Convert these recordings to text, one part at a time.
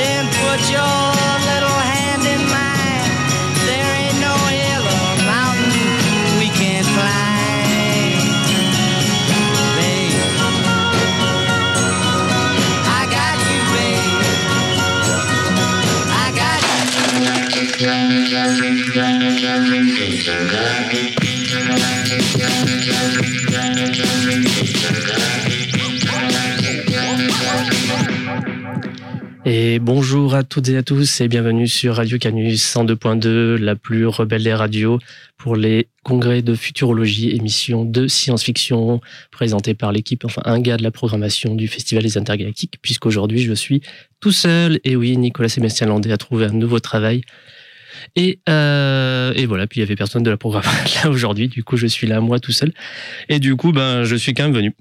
Then put your Bonjour à toutes et à tous et bienvenue sur Radio Canus 102.2, la plus rebelle des radios pour les congrès de futurologie, émission de science-fiction présentée par l'équipe, enfin un gars de la programmation du Festival des Intergalactiques, puisqu'aujourd'hui je suis tout seul. Et oui, Nicolas Sébastien Landé a trouvé un nouveau travail. Et, euh, et voilà, puis il y avait personne de la programmation là aujourd'hui, du coup je suis là moi tout seul. Et du coup, ben je suis quand même venu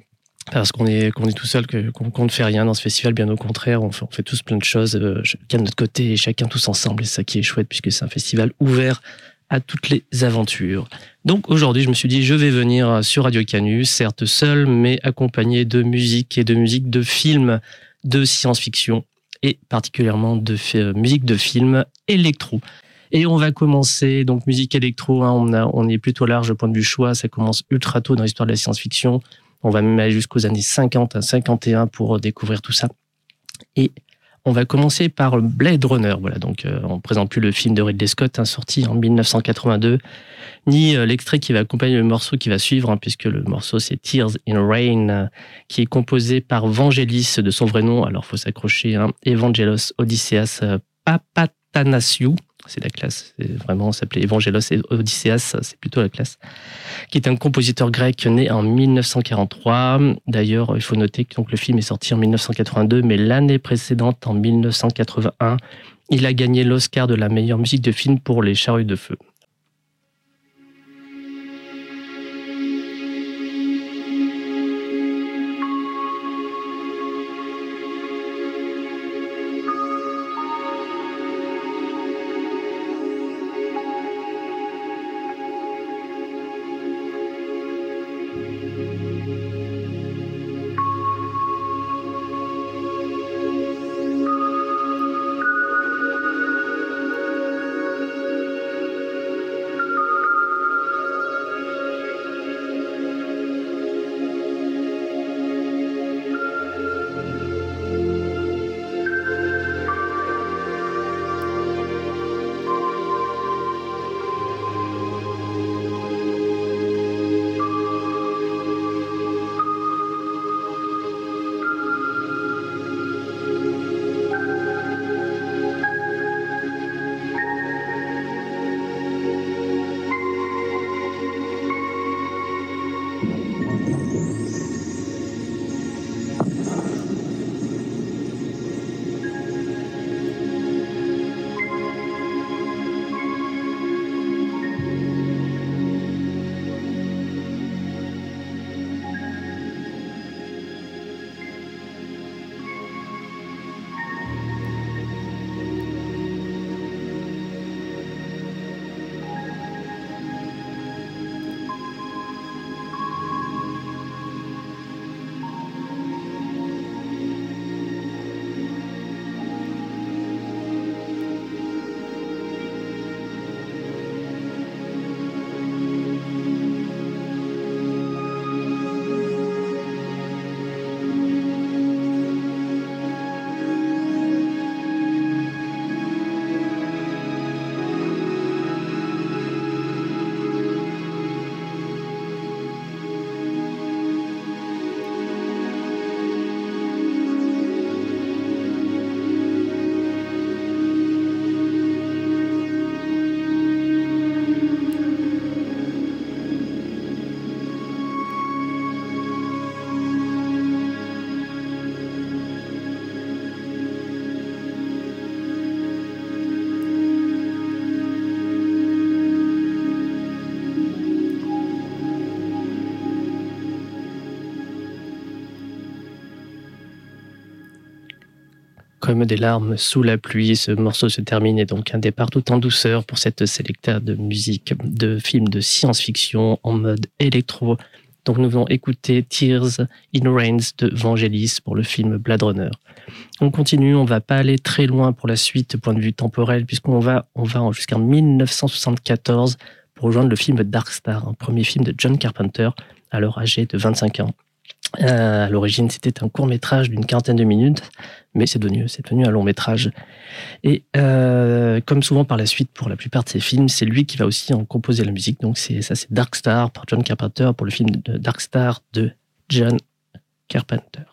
parce qu'on est qu'on est tout seul, qu'on ne fait rien dans ce festival. Bien au contraire, on fait, tous plein de choses, euh, chacun de notre côté et chacun tous ensemble. Et ça qui est chouette puisque c'est un festival ouvert à toutes les aventures. Donc aujourd'hui, je me suis dit, je vais venir sur Radio Canus, certes seul, mais accompagné de musique et de musique de films de science-fiction et particulièrement de fi- musique de films électro. Et on va commencer, donc musique électro, hein, on, on est plutôt large au point de vue choix, ça commence ultra tôt dans l'histoire de la science-fiction. On va même aller jusqu'aux années 50 à 51 pour découvrir tout ça. Et on va commencer par Blade Runner. Voilà, donc euh, on ne présente plus le film de Ridley Scott, hein, sorti en 1982, ni euh, l'extrait qui va accompagner le morceau qui va suivre, hein, puisque le morceau c'est Tears in Rain, euh, qui est composé par Vangelis de son vrai nom. Alors faut s'accrocher, hein, Evangelos Odysseas euh, Papatanasiou. C'est la classe, vraiment s'appelait Evangelos et Odysseas, c'est plutôt la classe qui est un compositeur grec né en 1943. D'ailleurs, il faut noter que donc, le film est sorti en 1982, mais l'année précédente, en 1981, il a gagné l'Oscar de la meilleure musique de film pour Les Charrues de Feu. Comme des larmes sous la pluie, ce morceau se termine et donc un départ tout en douceur pour cette sélecta de musique, de films de science-fiction en mode électro Donc nous venons écouter Tears in Rains de Vangelis pour le film Blade Runner. On continue, on va pas aller très loin pour la suite, point de vue temporel, puisqu'on va, on va jusqu'en 1974 pour rejoindre le film Dark Star, un premier film de John Carpenter, alors âgé de 25 ans. Euh, à l'origine, c'était un court métrage d'une quarantaine de minutes, mais c'est devenu, devenu un long métrage. Et euh, comme souvent par la suite pour la plupart de ses films, c'est lui qui va aussi en composer la musique. Donc c'est ça, c'est Dark Star par John Carpenter pour le film Dark Star de John Carpenter.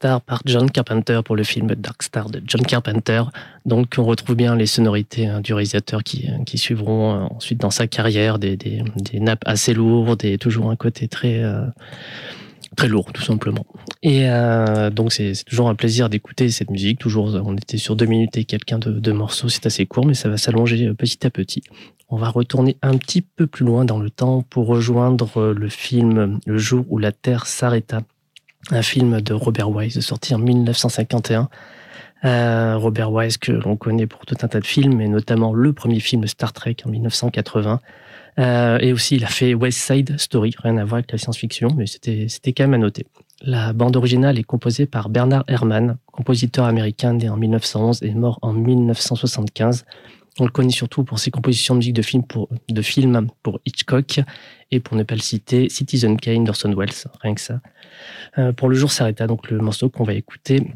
Par John Carpenter pour le film Dark Star de John Carpenter. Donc on retrouve bien les sonorités hein, du réalisateur qui, qui suivront euh, ensuite dans sa carrière des, des, des, nappes assez lourdes et toujours un côté très, euh, très lourd tout simplement. Et euh, donc c'est toujours un plaisir d'écouter cette musique. Toujours, on était sur deux minutes et quelqu'un de morceaux, c'est assez court, mais ça va s'allonger petit à petit. On va retourner un petit peu plus loin dans le temps pour rejoindre le film Le jour où la Terre s'arrêta un film de Robert Wise sorti en 1951. Euh, Robert Wise que l'on connaît pour tout un tas de films, et notamment le premier film Star Trek en 1980. Euh, et aussi, il a fait West Side Story, rien à voir avec la science-fiction, mais c'était c'était quand même à noter. La bande originale est composée par Bernard Herrmann, compositeur américain né en 1911 et mort en 1975. On le connaît surtout pour ses compositions de musique de films pour, de films pour Hitchcock et pour ne pas le citer, Citizen Kane d'Orson Welles, rien que ça. Euh, pour le jour s'arrêta, donc le morceau qu'on va écouter,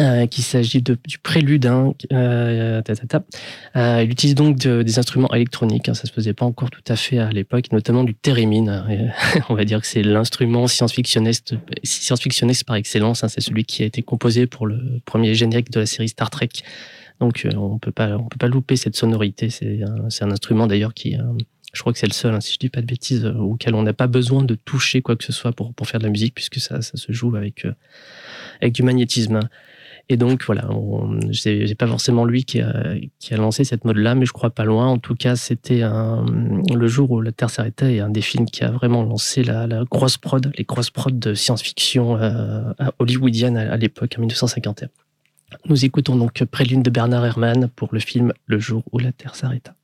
euh, s'agit du prélude. Hein, euh, euh, il utilise donc de, des instruments électroniques. Hein, ça se faisait pas encore tout à fait à l'époque, notamment du theremin. Hein, on va dire que c'est l'instrument science-fictionniste, science-fictionniste par excellence. Hein, c'est celui qui a été composé pour le premier générique de la série Star Trek. Donc euh, on peut pas, on peut pas louper cette sonorité. C'est un, instrument d'ailleurs qui, euh, je crois que c'est le seul, hein, si je dis pas de bêtises, euh, auquel on n'a pas besoin de toucher quoi que ce soit pour, faire de la musique, puisque ça, se joue avec, avec du magnétisme. Et donc voilà, c'est pas forcément lui qui a, lancé cette mode-là, mais je crois pas loin. En tout cas, c'était le jour où la Terre s'arrêtait et un des films qui a vraiment lancé la, la grosse prod, les grosses prod de science-fiction hollywoodienne à, à l'époque, en 1951. Nous écoutons donc Prélude de Bernard Herrmann pour le film Le jour où la Terre s'arrêta.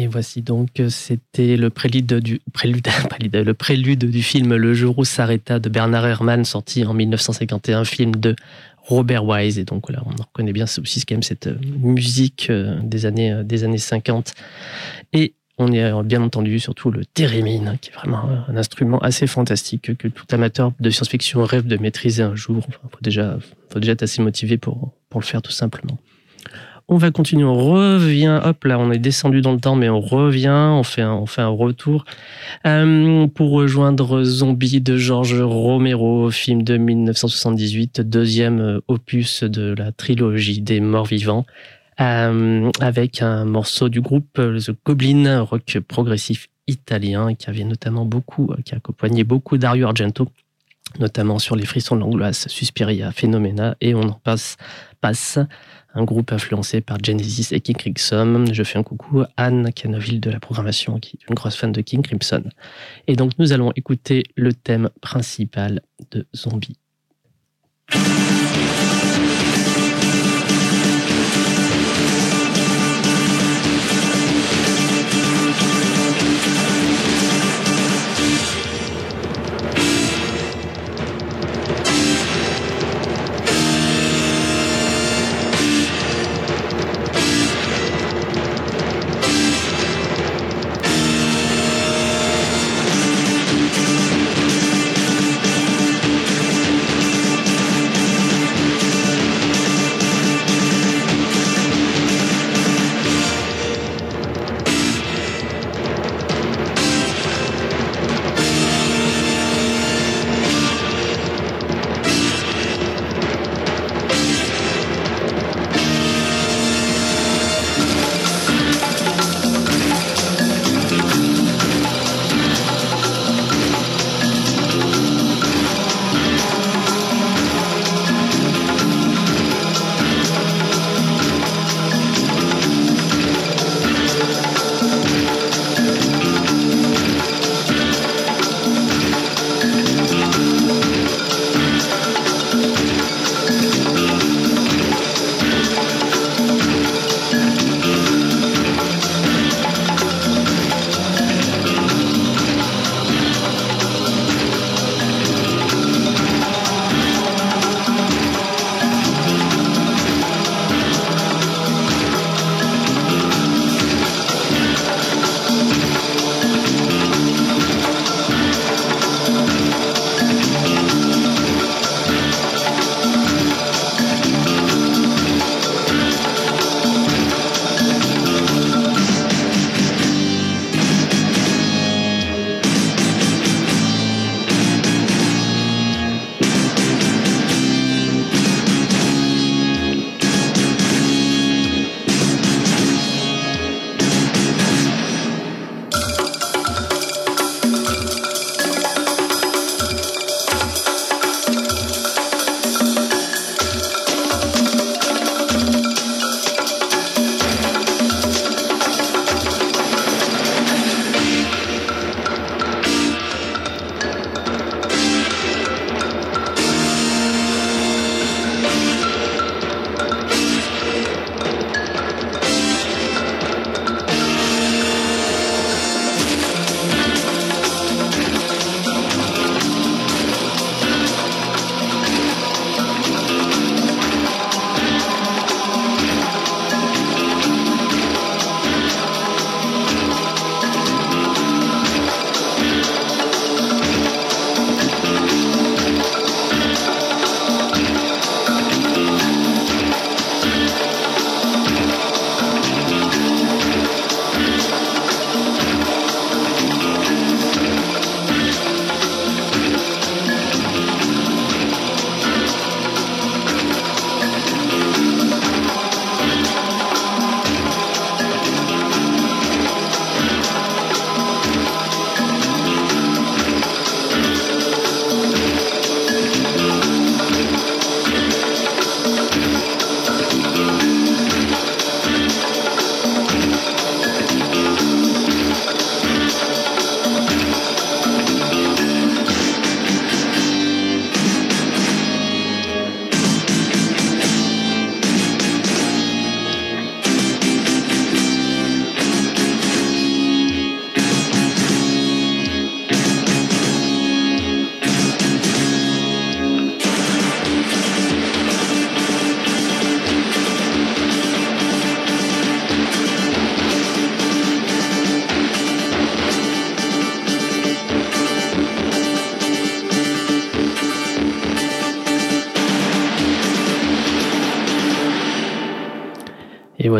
Et voici donc, c'était le prélude du, prélude, le prélude du film Le jour où s'arrêta de Bernard Herrmann, sorti en 1951, film de Robert Wise. Et donc là, on reconnaît bien aussi quand même cette euh, musique euh, des années, euh, des années 50. Et on est bien entendu surtout le thérémine, hein, qui est vraiment un instrument assez fantastique que tout amateur de science-fiction rêve de maîtriser un jour. Il faut déjà, faut déjà être assez motivé pour, pour le faire tout simplement. On va continuer, on revient, hop là, on est descendu dans le temps, mais on revient, on fait un, un retour euh, pour rejoindre Zombie de George Romero, film de 1978, deuxième euh, opus de la trilogie des morts vivants, euh, avec un morceau du groupe The Goblin, rock progressif italien, qui avait notamment beaucoup, qui a accompagné beaucoup Dario Argento notamment sur les frissons de l'angoisse, Suspiria, Phenomena, et on en passe, passe un groupe influencé par Genesis et King Crimson. Je fais un coucou à Anne Canoville de la programmation, qui est une grosse fan de King Crimson. Et donc nous allons écouter le thème principal de Zombie.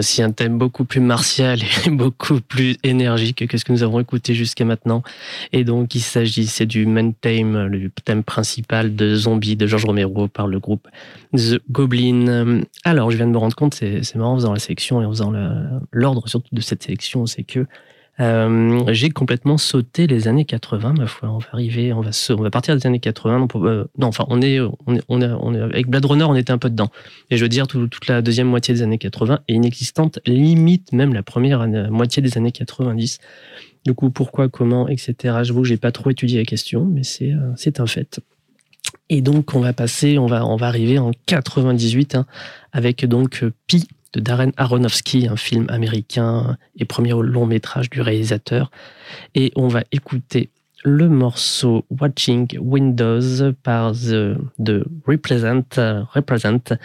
Voici un thème beaucoup plus martial et beaucoup plus énergique que ce que nous avons écouté jusqu'à maintenant. Et donc, il s'agissait du main theme, le thème principal de Zombie de George Romero par le groupe The Goblin. Alors, je viens de me rendre compte, c'est marrant en faisant la sélection et en faisant l'ordre surtout de cette sélection, c'est que Euh, j'ai complètement sauté les années 80, ma foi. On va arriver, on va, partir des années 80. Non, euh, non, enfin, on est, avec Blade Runner, on était un peu dedans. Et je veux dire, toute la deuxième moitié des années 80 est inexistante, limite même la première moitié des années 90. Du coup, pourquoi, comment, etc. Je vous, j'ai pas trop étudié la question, mais c'est, euh, un fait. Et donc, on va passer, on va, on va arriver en 98 hein, avec donc Pi de Darren Aronofsky, un film américain et premier long métrage du réalisateur. Et on va écouter le morceau Watching Windows par The, Represent, Represent,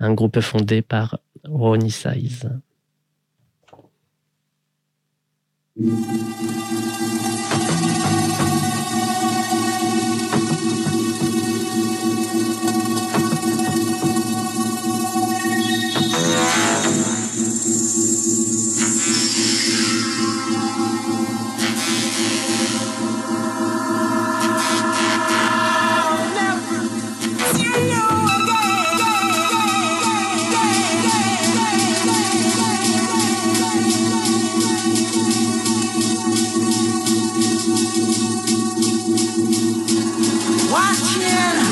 un groupe fondé par Ronnie Size. watching.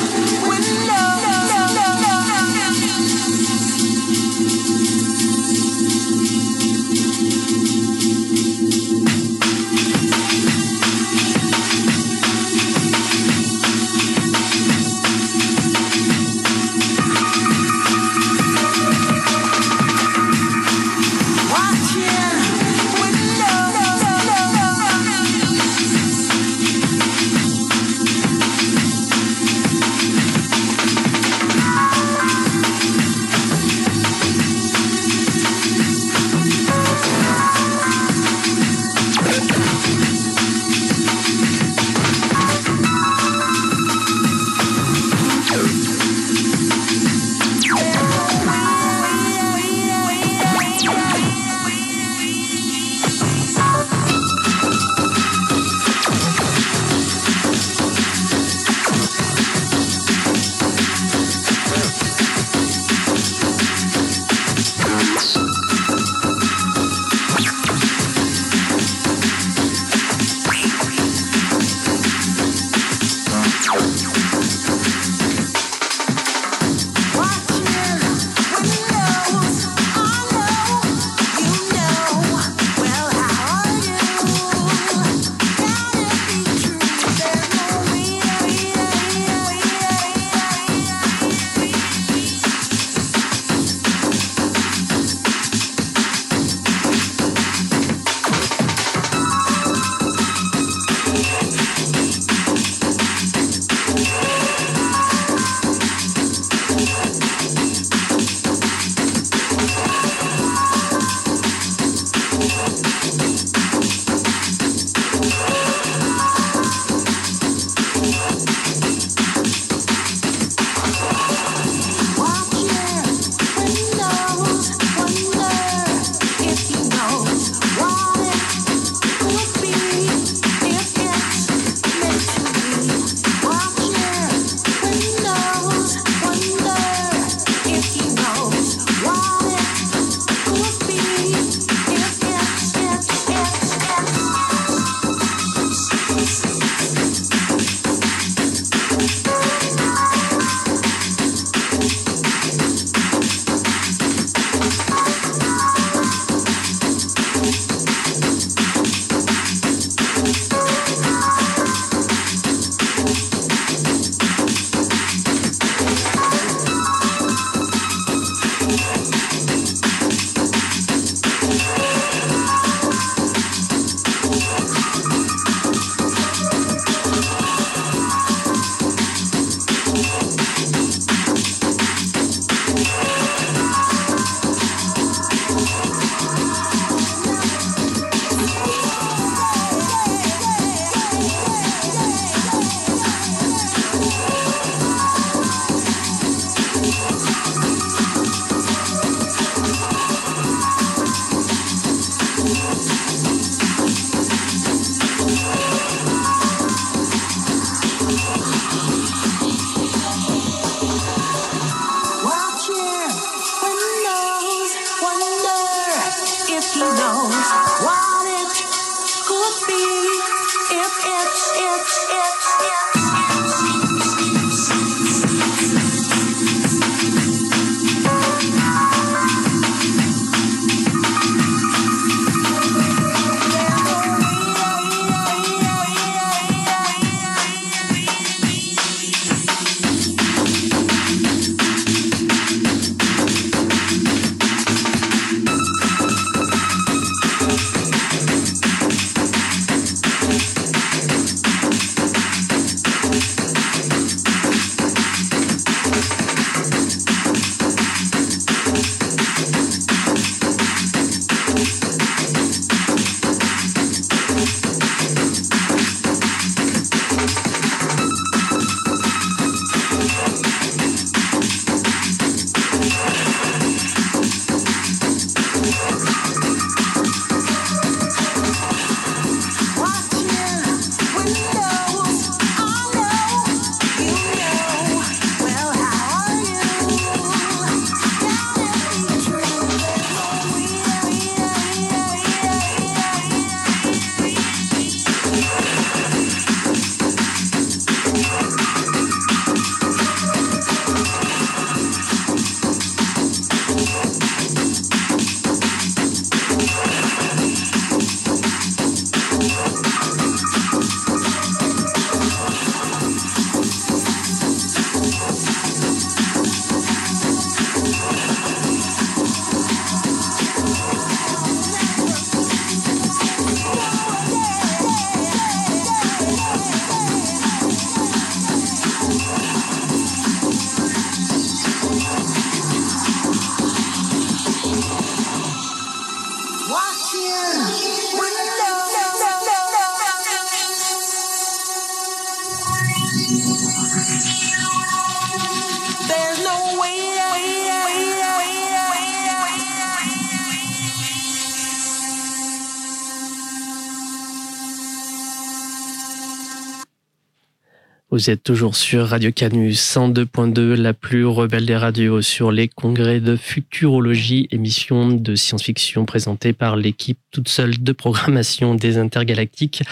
Vous êtes toujours sur Radio Canus 102.2, la plus rebelle des radios sur les congrès de futurologie, émission de science-fiction présentée par l'équipe toute seule de programmation des intergalactiques,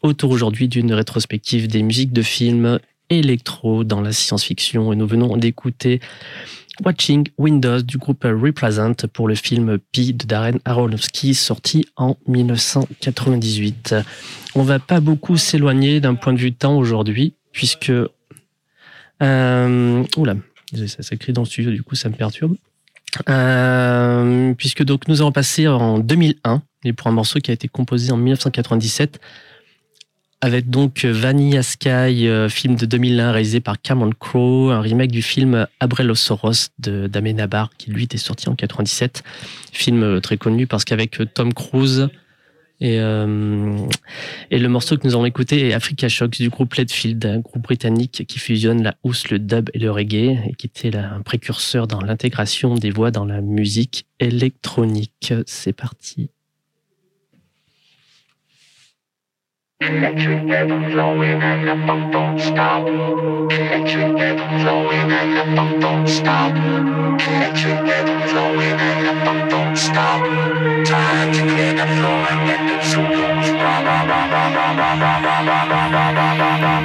autour aujourd'hui d'une rétrospective des musiques de films électro dans la science-fiction. Et nous venons d'écouter Watching Windows du groupe Represent pour le film Pi de Darren Aronofsky sorti en 1998. On va pas beaucoup s'éloigner d'un point de vue temps aujourd'hui puisque euh, oula, ça s'écrit dans le studio, du coup ça me perturbe. Euh, puisque donc nous allons passer en 2001 et pour un morceau qui a été composé en 1997 avec donc Vanilla Sky, euh, film de 2001 réalisé par Cameron Crowe, un remake du film Abrellosaurus de d'Amenabar qui lui était sorti en 97, film très connu parce qu'avec Tom Cruise, et, euh, le morceau que nous avons écouté est Africa Shocks du groupe Leadfield, un groupe britannique qui fusionne la house, le dub et le reggae, et qui était un précurseur dans l'intégration des voix dans la musique électronique. C'est parti. Electric rhythm flowing and the funk don't stop. Electric rhythm flowing and the funk don't stop. Electric rhythm flowing and the funk don't stop. Time to clear the floor and let the Zulus rock. Africa,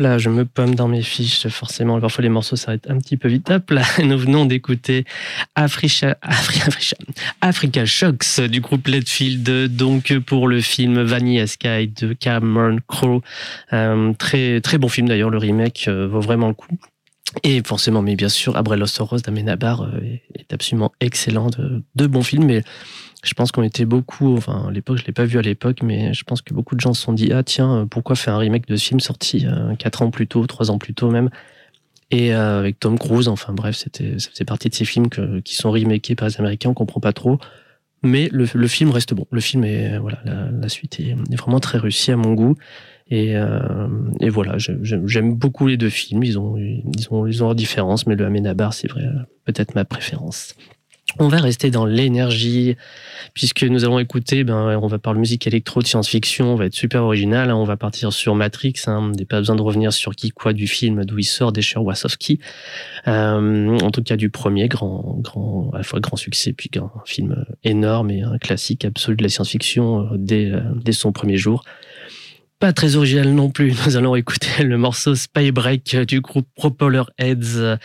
là, je me pomme dans mes fiches, forcément. Parfois, les morceaux s'arrêtent un petit peu vite. Là, nous venons d'écouter Africa, Africa, Africa Shocks du groupe Letfield, donc pour le film Vanilla Sky de Cameron Crowe. Euh, très, très bon film d'ailleurs, le remake euh, vaut vraiment le coup. Et forcément, mais bien sûr, Abrel Soros d'Amenabar euh, est absolument excellent, de, de bons films. Je pense qu'on était beaucoup, enfin, à l'époque, je l'ai pas vu à l'époque, mais je pense que beaucoup de gens se sont dit, ah tiens, pourquoi faire un remake de ce film sorti euh, 4 ans plus tôt, 3 ans plus tôt même, et euh, avec Tom Cruise, enfin bref, c'était, ça faisait partie de ces films qui sont remakés par les Américains, on comprend pas trop. Mais le, film reste bon. Le film est, voilà, la, suite est, vraiment très réussie à mon goût. Et, euh, et voilà, j'aime beaucoup les deux films. Ils ont, ils ont, ils ont leurs différences, mais le Amenabar, c'est vrai, peut-être ma préférence. On va rester dans l'énergie, puisque nous allons écouter, ben, on va parler musique électro, de science-fiction, on va être super original, hein, on va partir sur Matrix, hein, n'est pas besoin de revenir sur qui, quoi du film, d'où il sort, d'Escher Wasowski, euh, en tout cas du premier, grand, grand, à la fois grand succès, puis un film énorme et un classique absolu de la science-fiction euh, dès, dès son premier jour pas très original non plus. Nous allons écouter le morceau Spy Break du groupe Propeller Heads,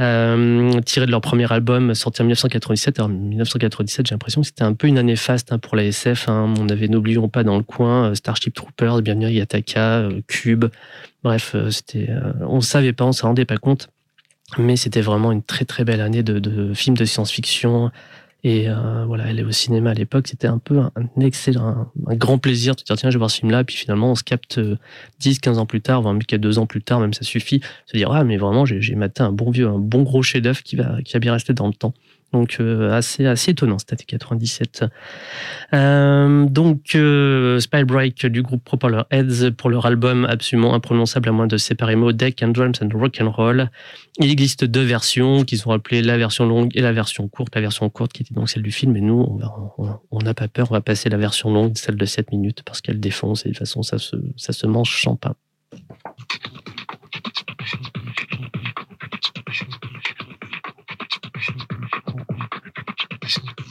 euh, tiré de leur premier album sorti en 1997. Alors, 1997, j'ai l'impression que c'était un peu une année faste hein, pour la SF. Hein. On avait, n'oublions pas, dans le coin, euh, Starship Troopers, Bienvenue Yataka, euh, Cube. Bref, c'était, on savait pas, on se rendait pas compte. Mais c'était vraiment une très très belle année de, de films de science-fiction et euh, voilà, est au cinéma à l'époque, c'était un peu un, excellent, un, grand plaisir de dire tiens, je vais voir ce film-là. Puis finalement, on se capte 10, euh, 15 ans plus tard, voire qu'à deux ans plus tard, même ça suffit, se dire ah mais vraiment j'ai maté un bon vieux, un bon gros chef-d'œuvre qui va, qui va bien rester dans le temps. Donc euh, assez assez étonnant cette année 97. Euh, donc euh, Spellbreak du groupe Propeller Heads pour leur album absolument imprononçable à moins de séparer mots Deck and Drums and Rock and Roll. Il existe deux versions qui sont appelées la version longue et la version courte. La version courte qui était donc celle du film, et nous on n'a pas peur, on va passer la version longue, celle de 7 minutes parce qu'elle défonce et de toute façon ça se ça se mange champagne. Спасибо.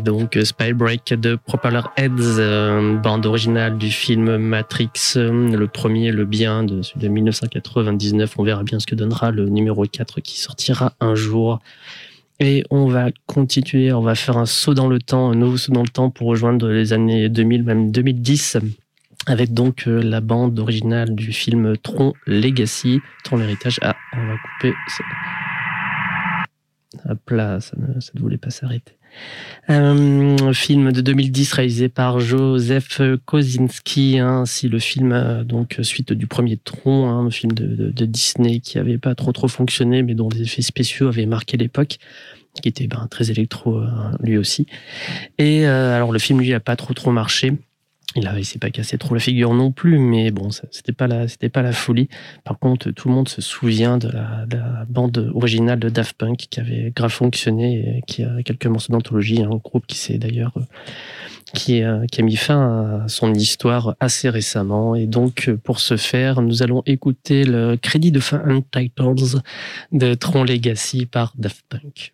Et donc Spybreak de Propeller Heads, euh, bande originale du film Matrix, euh, le premier, le bien de, de 1999. On verra bien ce que donnera le numéro 4 qui sortira un jour. Et on va continuer, on va faire un saut dans le temps, un nouveau saut dans le temps pour rejoindre les années 2000, même 2010, avec donc euh, la bande originale du film Tron Legacy, Tron l'héritage. Ah, on va couper. Hop là, ça ne, ça ne voulait pas s'arrêter. Un film de 2010 réalisé par Joseph Kosinski. Hein, le film, euh, donc suite du premier Tron, hein, un film de, Disney qui avait pas trop trop fonctionné, mais dont les effets spéciaux avaient marqué l'époque, qui était ben, très électro euh, lui aussi. Et euh, alors le film lui a pas trop trop marché. Il a, il s'est pas cassé trop la figure non plus, mais bon, c'était pas la, c'était pas la folie. Par contre, tout le monde se souvient de la, de la, bande originale de Daft Punk qui avait grave fonctionné et qui a quelques morceaux d'anthologie, un groupe qui s'est d'ailleurs, qui, qui a mis fin à son histoire assez récemment. Et donc, pour ce faire, nous allons écouter le crédit de fin Untitled de Tron Legacy par Daft Punk.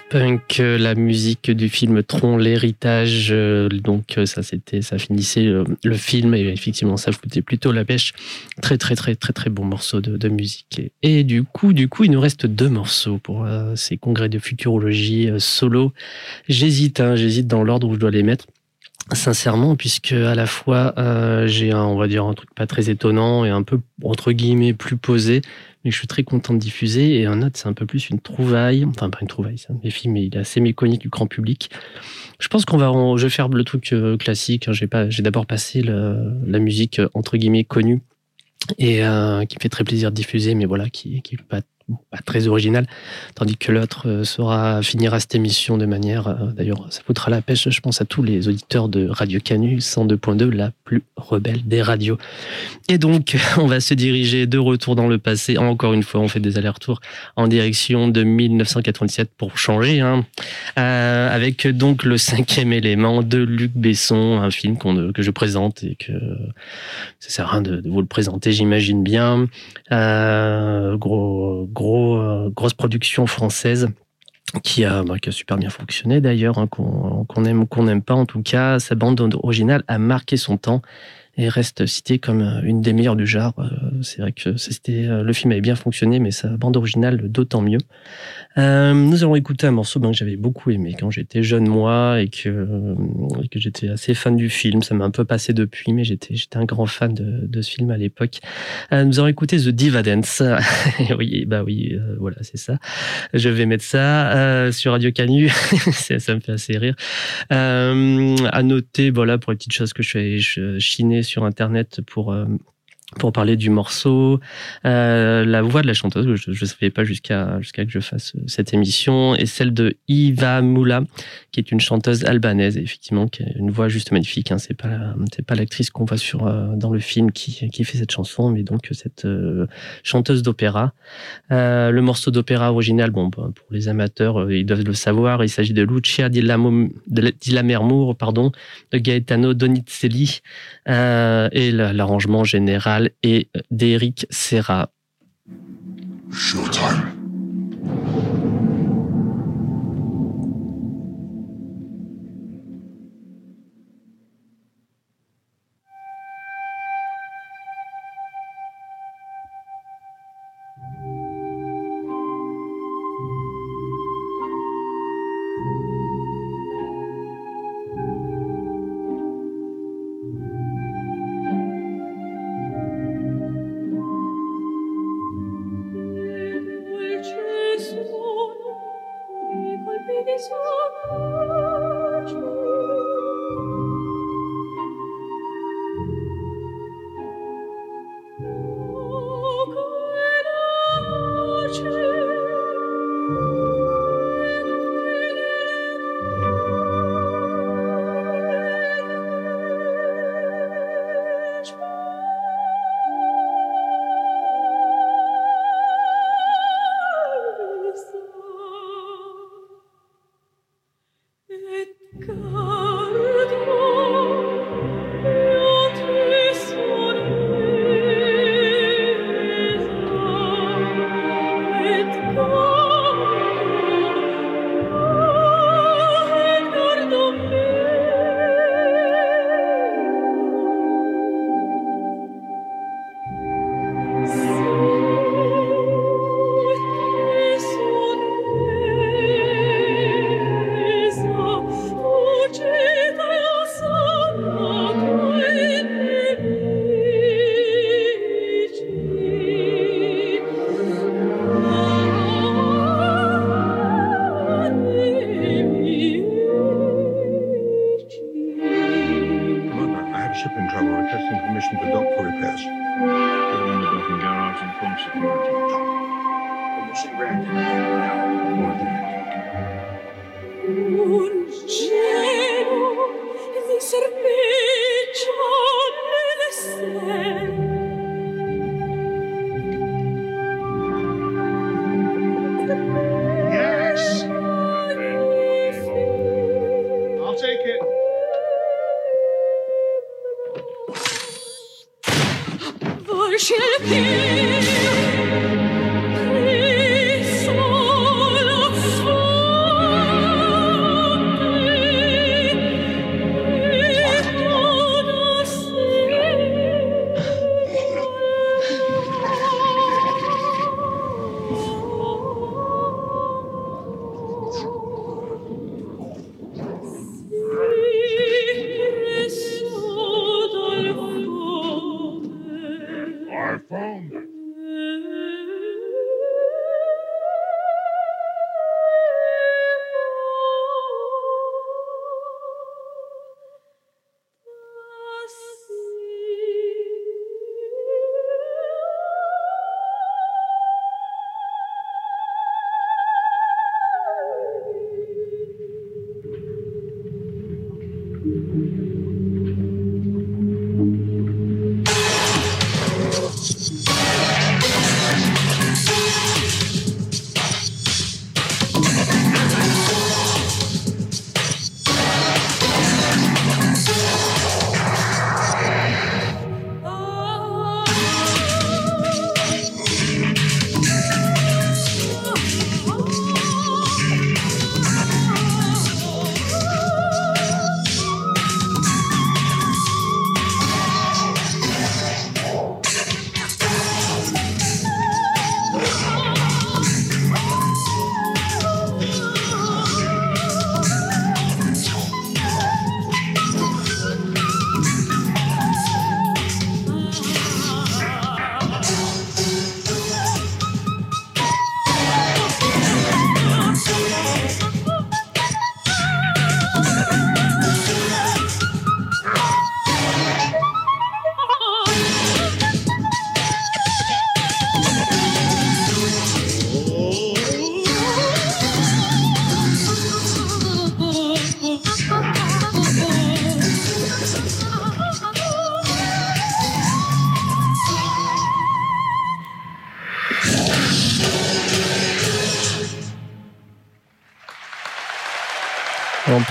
Punk, euh, la musique du film Tron, l'héritage. Euh, donc euh, ça, c'était, ça finissait le film et effectivement, ça foutait plutôt la pêche. Très, très, très, très, très bon morceau de, musique. Et, du coup, du coup, il nous reste deux morceaux pour ces congrès de futurologie solo. J'hésite, hein, j'hésite dans l'ordre où je dois les mettre. Sincèrement, puisque à la fois j'ai un, on va truc pas très étonnant et un peu entre guillemets plus posé, mais je suis très content de diffuser. Et un autre, c'est un peu plus une trouvaille, enfin pas une trouvaille, c'est un défi, mais il est assez méconnu du grand public. Je pense qu'on va, je vais faire le truc euh, classique. Hein. J'ai pas, j'ai d'abord passé la musique euh, entre guillemets connue et euh, qui me fait très plaisir de diffuser, mais voilà, qui, qui pas très original, tandis que l'autre euh, sera finira cette émission de manière, euh, d'ailleurs, ça foutra la pêche, je pense à tous les auditeurs de Radio Canu 102.2, la plus rebelle des radios. Et donc, on va se diriger de retour dans le passé. Encore une fois, on fait des allers-retours en direction de 1987 pour changer, hein, euh, avec donc le cinquième élément de Luc Besson, un film que je présente et que ça sert à rien de, vous le présenter, j'imagine bien. gros gros, euh, grosse production française qui a, bah, qui super bien fonctionné d'ailleurs, hein, qu'on aime ou qu'on n'aime pas. En tout cas, sa bande originale a marqué son temps et reste cité comme euh, une des meilleures du genre. Euh, c'est vrai que le film avait bien fonctionné, mais sa bande originale d'autant mieux. Euh, nous allons écouter un morceau ben, que j'avais beaucoup aimé quand j'étais jeune moi et que, que j'étais assez fan du film. Ça m'a un peu passé depuis, mais j'étais un grand fan de, de ce film à l'époque. Euh, nous allons écouter The Diva Dance. oui, bah oui, euh, voilà, c'est ça. Je vais mettre ça euh, sur Radio Canu. ça, ça, me fait assez rire. à noter, voilà, pour les petites choses que je fais chiner sur Internet pour pour parler du morceau, euh, la voix de la chanteuse, je ne savais pas jusqu'à jusqu'à que je fasse cette émission, est celle de Iva Moula, qui est une chanteuse albanaise, effectivement, qui a une voix juste magnifique. Hein. C'est pas pas l'actrice qu'on voit sur euh, dans le film qui qui fait cette chanson, mais donc cette euh, chanteuse d'opéra. Euh, le morceau d'opéra original, bon, bah, pour les amateurs, ils doivent le savoir, il s'agit de Lucia di, Lammermoor, pardon, de Gaetano Donizelli, et l'arrangement général et d'Eric Serra. Showtime.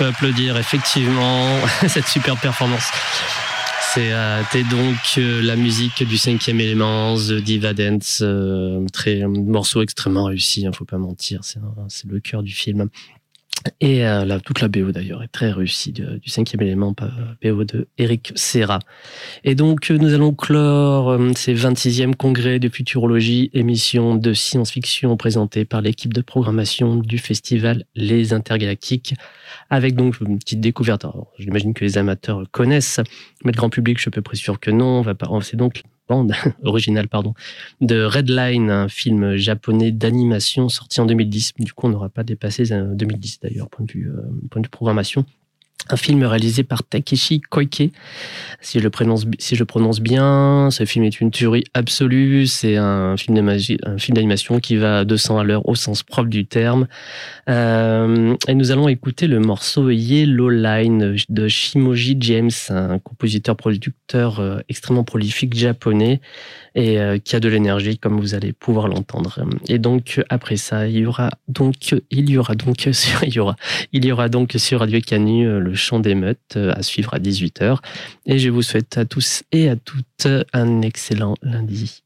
Peut applaudir effectivement cette super performance. C'était euh, donc euh, la musique du cinquième élément, The Diva Dance, euh, très morceau extrêmement réussi, hein, faut pas mentir, c'est le cœur du film. Et toute la BO d'ailleurs est très réussie du, cinquième élément, BO de Eric Serra. Et donc nous allons clore ces 26e congrès de futurologie, émission de science-fiction présentée par l'équipe de programmation du festival Les Intergalactiques, avec donc une petite découverte. J'imagine que les amateurs connaissent, mais le grand public, je à peu près sûr que non. C'est donc bande originale pardon, de Redline, un film japonais d'animation sorti en 2010. Du coup, on n'aura pas dépassé 2010 d'ailleurs, point de vue, euh, point de vue programmation un film réalisé par Takeshi Koike. Si je le prononce, bien, ce film est une tuerie absolue. C'est un film d'animation qui va à 200 à l'heure au sens propre du terme. Euh, et nous allons écouter le morceau Yellow Line de Shimoji James, un compositeur-producteur euh, extrêmement prolifique japonais et euh, qui a de l'énergie, comme vous allez pouvoir l'entendre. Et donc après ça, il y aura donc, il y aura donc sur, il y aura, il y aura donc sur Radio Canu le le chant d'émeute euh, à suivre à 18h. Et je vous souhaite à tous et à toutes un excellent lundi.